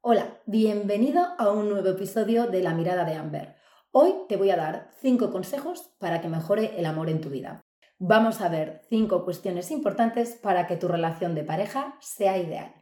Hola, bienvenido a un nuevo episodio de La Mirada de Amber. Hoy te voy a dar 5 consejos para que mejore el amor en tu vida. Vamos a ver 5 cuestiones importantes para que tu relación de pareja sea ideal.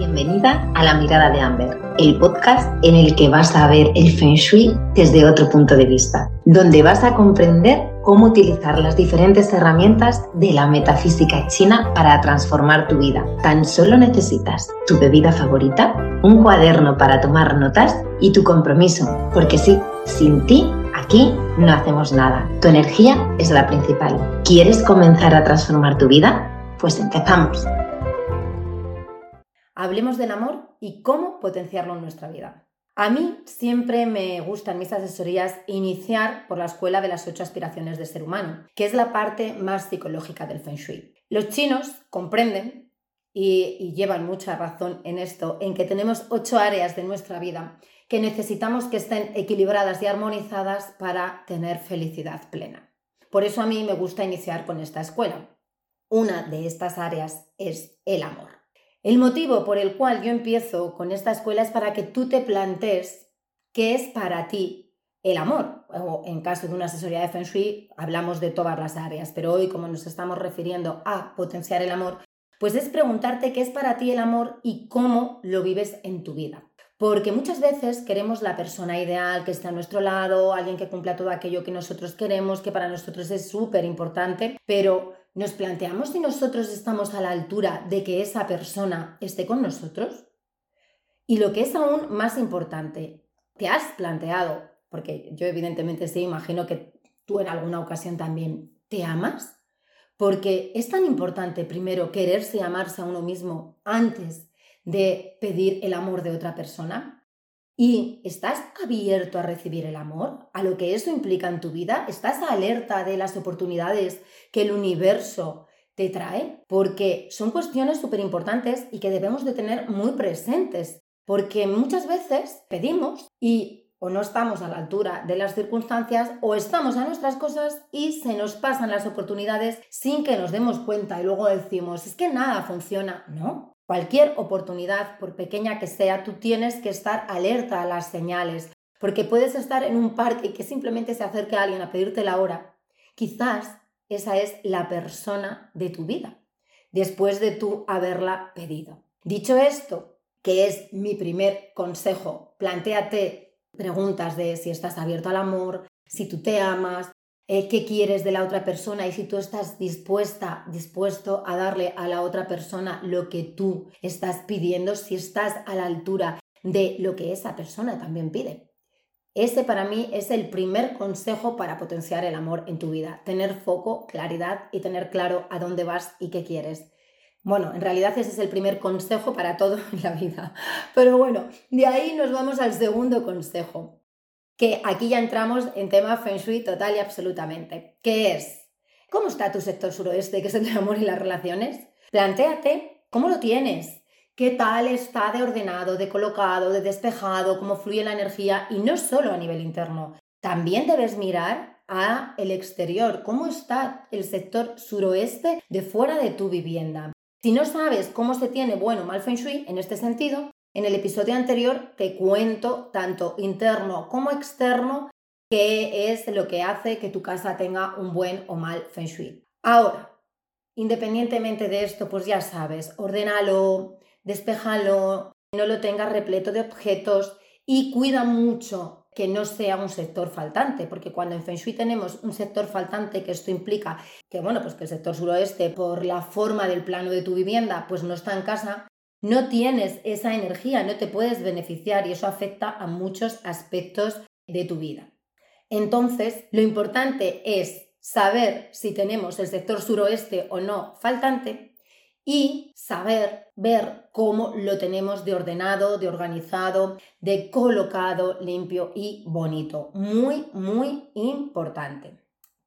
Bienvenida a La Mirada de Amber, el podcast en el que vas a ver el feng shui desde otro punto de vista, donde vas a comprender cómo utilizar las diferentes herramientas de la metafísica china para transformar tu vida. Tan solo necesitas tu bebida favorita, un cuaderno para tomar notas y tu compromiso, porque sí, sin ti aquí no hacemos nada. Tu energía es la principal. ¿Quieres comenzar a transformar tu vida? Pues empezamos. Hablemos del amor y cómo potenciarlo en nuestra vida. A mí siempre me gusta en mis asesorías iniciar por la escuela de las ocho aspiraciones de ser humano, que es la parte más psicológica del Feng Shui. Los chinos comprenden y, y llevan mucha razón en esto, en que tenemos ocho áreas de nuestra vida que necesitamos que estén equilibradas y armonizadas para tener felicidad plena. Por eso a mí me gusta iniciar con esta escuela. Una de estas áreas es el amor. El motivo por el cual yo empiezo con esta escuela es para que tú te plantees qué es para ti el amor. O en caso de una asesoría de Feng Shui hablamos de todas las áreas, pero hoy como nos estamos refiriendo a potenciar el amor, pues es preguntarte qué es para ti el amor y cómo lo vives en tu vida. Porque muchas veces queremos la persona ideal que esté a nuestro lado, alguien que cumpla todo aquello que nosotros queremos, que para nosotros es súper importante, pero ¿Nos planteamos si nosotros estamos a la altura de que esa persona esté con nosotros? Y lo que es aún más importante, ¿te has planteado, porque yo evidentemente sí, imagino que tú en alguna ocasión también, ¿te amas? Porque es tan importante primero quererse y amarse a uno mismo antes de pedir el amor de otra persona. ¿Y estás abierto a recibir el amor? ¿A lo que eso implica en tu vida? ¿Estás alerta de las oportunidades que el universo te trae? Porque son cuestiones súper importantes y que debemos de tener muy presentes. Porque muchas veces pedimos y o no estamos a la altura de las circunstancias o estamos a nuestras cosas y se nos pasan las oportunidades sin que nos demos cuenta y luego decimos, es que nada funciona. No, Cualquier oportunidad, por pequeña que sea, tú tienes que estar alerta a las señales, porque puedes estar en un parque y que simplemente se acerque a alguien a pedirte la hora. Quizás esa es la persona de tu vida, después de tú haberla pedido. Dicho esto, que es mi primer consejo, plantéate preguntas de si estás abierto al amor, si tú te amas, eh, qué quieres de la otra persona y si tú estás dispuesta, dispuesto a darle a la otra persona lo que tú estás pidiendo, si estás a la altura de lo que esa persona también pide. Ese para mí es el primer consejo para potenciar el amor en tu vida, tener foco, claridad y tener claro a dónde vas y qué quieres. Bueno, en realidad ese es el primer consejo para todo en la vida. Pero bueno, de ahí nos vamos al segundo consejo que aquí ya entramos en tema Feng Shui total y absolutamente. ¿Qué es? ¿Cómo está tu sector suroeste, que es el amor y las relaciones? Plantéate cómo lo tienes, qué tal está de ordenado, de colocado, de despejado, cómo fluye la energía y no solo a nivel interno. También debes mirar a el exterior, cómo está el sector suroeste de fuera de tu vivienda. Si no sabes cómo se tiene bueno o mal feng shui en este sentido, en el episodio anterior te cuento tanto interno como externo qué es lo que hace que tu casa tenga un buen o mal feng shui. Ahora, independientemente de esto, pues ya sabes, ordénalo, despejalo, no lo tengas repleto de objetos y cuida mucho que no sea un sector faltante, porque cuando en Feng Shui tenemos un sector faltante, que esto implica que, bueno, pues que el sector suroeste, por la forma del plano de tu vivienda, pues no está en casa, no tienes esa energía, no te puedes beneficiar y eso afecta a muchos aspectos de tu vida. Entonces, lo importante es saber si tenemos el sector suroeste o no faltante y saber ver cómo lo tenemos de ordenado, de organizado, de colocado, limpio y bonito. Muy, muy importante.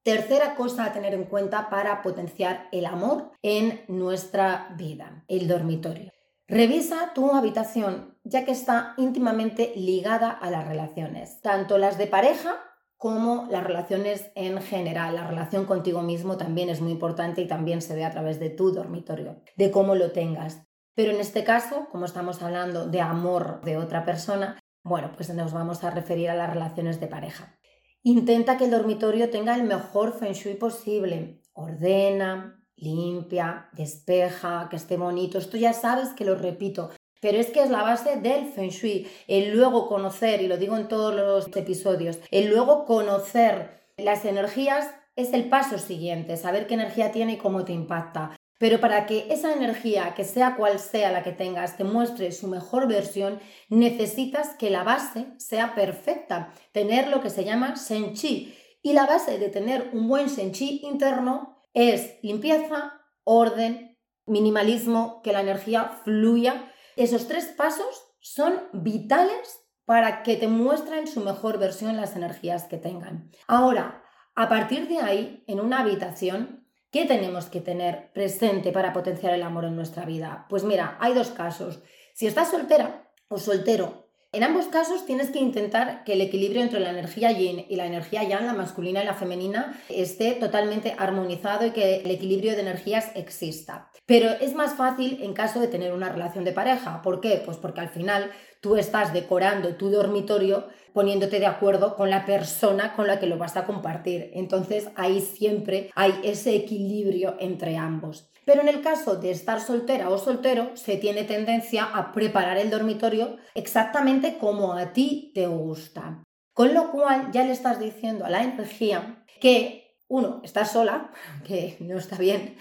Tercera cosa a tener en cuenta para potenciar el amor en nuestra vida, el dormitorio. Revisa tu habitación, ya que está íntimamente ligada a las relaciones, tanto las de pareja como las relaciones en general. La relación contigo mismo también es muy importante y también se ve a través de tu dormitorio, de cómo lo tengas. Pero en este caso, como estamos hablando de amor de otra persona, bueno, pues nos vamos a referir a las relaciones de pareja. Intenta que el dormitorio tenga el mejor feng shui posible. Ordena, limpia, despeja, que esté bonito. Esto ya sabes que lo repito, pero es que es la base del feng shui. El luego conocer, y lo digo en todos los episodios, el luego conocer las energías es el paso siguiente, saber qué energía tiene y cómo te impacta. Pero para que esa energía, que sea cual sea la que tengas, te muestre su mejor versión, necesitas que la base sea perfecta, tener lo que se llama senchi. Y la base de tener un buen senchi interno es limpieza, orden, minimalismo, que la energía fluya. Esos tres pasos son vitales para que te muestren su mejor versión las energías que tengan. Ahora, a partir de ahí, en una habitación, ¿qué tenemos que tener presente para potenciar el amor en nuestra vida? Pues mira, hay dos casos. Si estás soltera o soltero en ambos casos tienes que intentar que el equilibrio entre la energía yin y la energía yang, la masculina y la femenina, esté totalmente armonizado y que el equilibrio de energías exista. Pero es más fácil en caso de tener una relación de pareja. ¿Por qué? Pues porque al final tú estás decorando tu dormitorio poniéndote de acuerdo con la persona con la que lo vas a compartir. Entonces ahí siempre hay ese equilibrio entre ambos. Pero en el caso de estar soltera o soltero, se tiene tendencia a preparar el dormitorio exactamente como a ti te gusta. Con lo cual ya le estás diciendo a la energía que, uno, estás sola, que no está bien,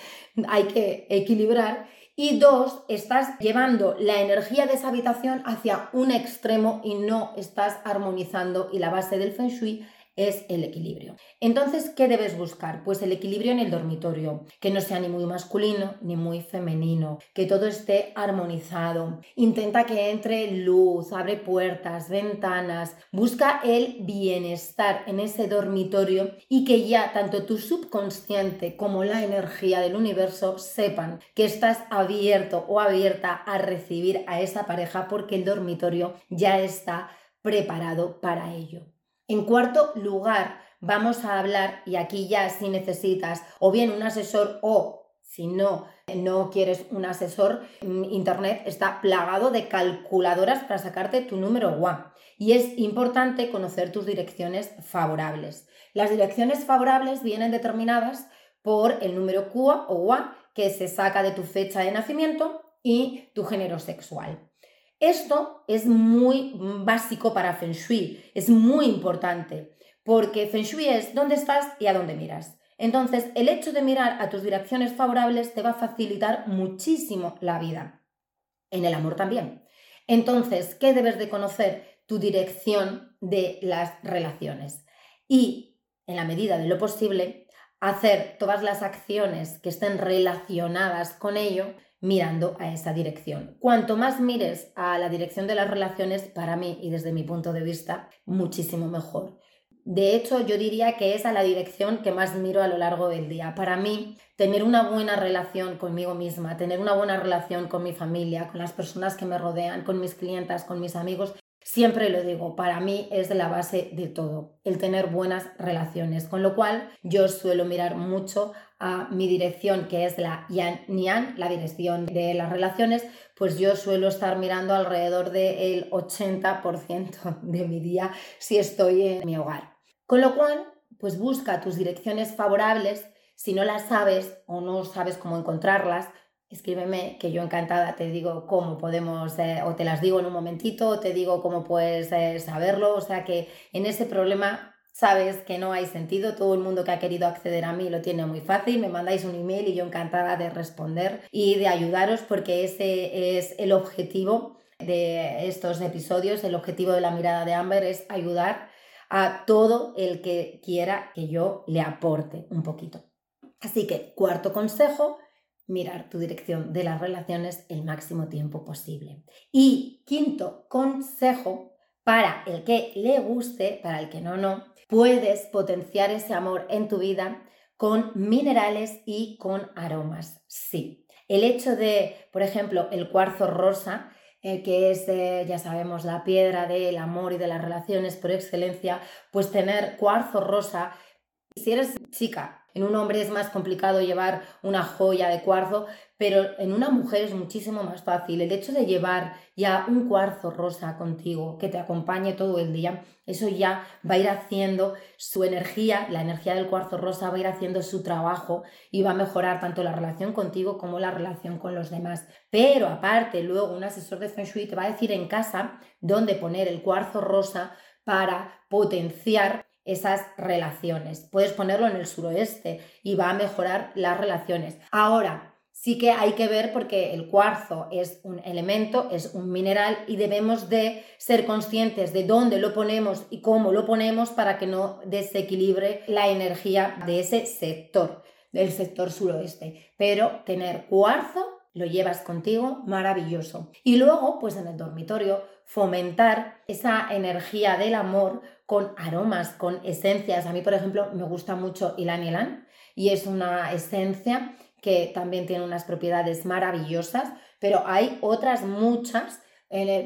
hay que equilibrar, y dos, estás llevando la energía de esa habitación hacia un extremo y no estás armonizando y la base del feng shui es el equilibrio. Entonces, ¿qué debes buscar? Pues el equilibrio en el dormitorio, que no sea ni muy masculino ni muy femenino, que todo esté armonizado. Intenta que entre luz, abre puertas, ventanas, busca el bienestar en ese dormitorio y que ya tanto tu subconsciente como la energía del universo sepan que estás abierto o abierta a recibir a esa pareja porque el dormitorio ya está preparado para ello. En cuarto lugar, vamos a hablar, y aquí ya si necesitas o bien un asesor o si no, no quieres un asesor, mm, Internet está plagado de calculadoras para sacarte tu número WA. Y es importante conocer tus direcciones favorables. Las direcciones favorables vienen determinadas por el número QA o WA que se saca de tu fecha de nacimiento y tu género sexual. Esto es muy básico para Feng Shui, es muy importante, porque Feng Shui es dónde estás y a dónde miras. Entonces, el hecho de mirar a tus direcciones favorables te va a facilitar muchísimo la vida. En el amor también. Entonces, ¿qué debes de conocer? Tu dirección de las relaciones. Y, en la medida de lo posible, hacer todas las acciones que estén relacionadas con ello mirando a esa dirección. Cuanto más mires a la dirección de las relaciones, para mí y desde mi punto de vista, muchísimo mejor. De hecho, yo diría que es a la dirección que más miro a lo largo del día. Para mí, tener una buena relación conmigo misma, tener una buena relación con mi familia, con las personas que me rodean, con mis clientas, con mis amigos, Siempre lo digo, para mí es la base de todo, el tener buenas relaciones, con lo cual yo suelo mirar mucho a mi dirección, que es la Yan Nian, la dirección de las relaciones, pues yo suelo estar mirando alrededor del 80% de mi día si estoy en mi hogar. Con lo cual, pues busca tus direcciones favorables, si no las sabes o no sabes cómo encontrarlas, escríbeme que yo encantada te digo cómo podemos, eh, o te las digo en un momentito, o te digo cómo puedes eh, saberlo, o sea que en ese problema sabes que no hay sentido, todo el mundo que ha querido acceder a mí lo tiene muy fácil, me mandáis un email y yo encantada de responder y de ayudaros porque ese es el objetivo de estos episodios, el objetivo de la mirada de Amber es ayudar a todo el que quiera que yo le aporte un poquito. Así que, cuarto consejo, mirar tu dirección de las relaciones el máximo tiempo posible. Y quinto consejo, para el que le guste, para el que no, no, puedes potenciar ese amor en tu vida con minerales y con aromas. Sí. El hecho de, por ejemplo, el cuarzo rosa, eh, que es, ya sabemos, la piedra del amor y de las relaciones por excelencia, pues tener cuarzo rosa, si eres chica en un hombre es más complicado llevar una joya de cuarzo, pero en una mujer es muchísimo más fácil. El hecho de llevar ya un cuarzo rosa contigo que te acompañe todo el día, eso ya va a ir haciendo su energía, la energía del cuarzo rosa va a ir haciendo su trabajo y va a mejorar tanto la relación contigo como la relación con los demás. Pero aparte, luego un asesor de Feng Shui te va a decir en casa dónde poner el cuarzo rosa para potenciar esas relaciones. Puedes ponerlo en el suroeste y va a mejorar las relaciones. Ahora, sí que hay que ver porque el cuarzo es un elemento, es un mineral y debemos de ser conscientes de dónde lo ponemos y cómo lo ponemos para que no desequilibre la energía de ese sector, del sector suroeste. Pero tener cuarzo lo llevas contigo, maravilloso. Y luego, pues en el dormitorio, fomentar esa energía del amor con aromas, con esencias. A mí, por ejemplo, me gusta mucho Ilan Ilan y es una esencia que también tiene unas propiedades maravillosas, pero hay otras muchas.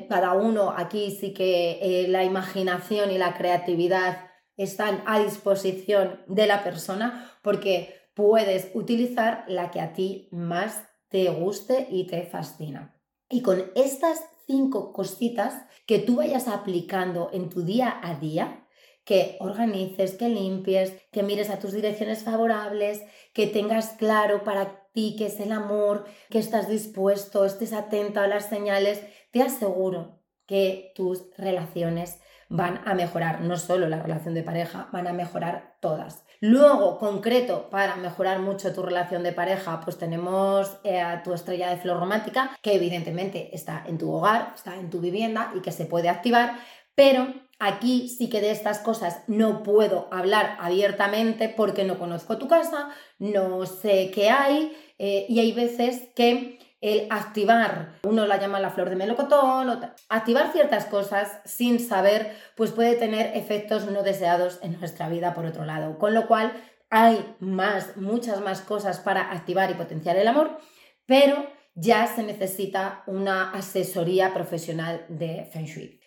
cada uno aquí sí que eh, la imaginación y la creatividad están a disposición de la persona porque puedes utilizar la que a ti más te guste y te fascina. Y con estas cinco cositas que tú vayas aplicando en tu día a día, que organices, que limpies, que mires a tus direcciones favorables, que tengas claro para ti qué es el amor, que estás dispuesto, estés atento a las señales, te aseguro que tus relaciones van a mejorar, no solo la relación de pareja, van a mejorar todas. Luego, concreto, para mejorar mucho tu relación de pareja, pues tenemos eh, a tu estrella de flor romántica, que evidentemente está en tu hogar, está en tu vivienda y que se puede activar, pero aquí sí que de estas cosas no puedo hablar abiertamente porque no conozco tu casa, no sé qué hay eh, y hay veces que el activar, uno la llama la flor de melocotón, activar ciertas cosas sin saber, pues puede tener efectos no deseados en nuestra vida por otro lado. Con lo cual hay más, muchas más cosas para activar y potenciar el amor, pero ya se necesita una asesoría profesional de Feng Shui.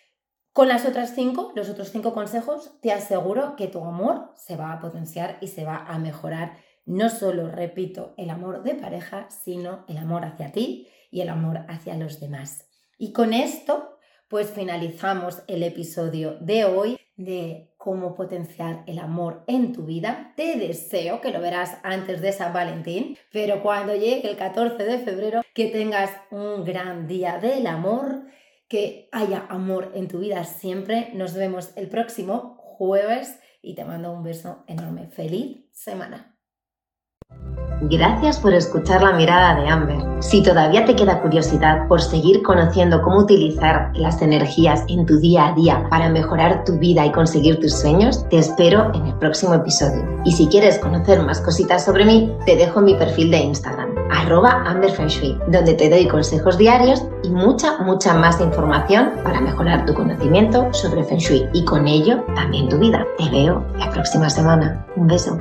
Con las otras cinco, los otros cinco consejos, te aseguro que tu amor se va a potenciar y se va a mejorar. No solo, repito, el amor de pareja, sino el amor hacia ti y el amor hacia los demás. Y con esto, pues finalizamos el episodio de hoy de cómo potenciar el amor en tu vida. Te deseo que lo verás antes de San Valentín, pero cuando llegue el 14 de febrero, que tengas un gran día del amor que haya amor en tu vida siempre. Nos vemos el próximo jueves y te mando un beso enorme. Feliz semana. Gracias por escuchar la mirada de Amber. Si todavía te queda curiosidad por seguir conociendo cómo utilizar las energías en tu día a día para mejorar tu vida y conseguir tus sueños, te espero en el próximo episodio. Y si quieres conocer más cositas sobre mí, te dejo mi perfil de Instagram, arroba donde te doy consejos diarios y mucha, mucha más información para mejorar tu conocimiento sobre Feng Shui y con ello también tu vida. Te veo la próxima semana. Un beso.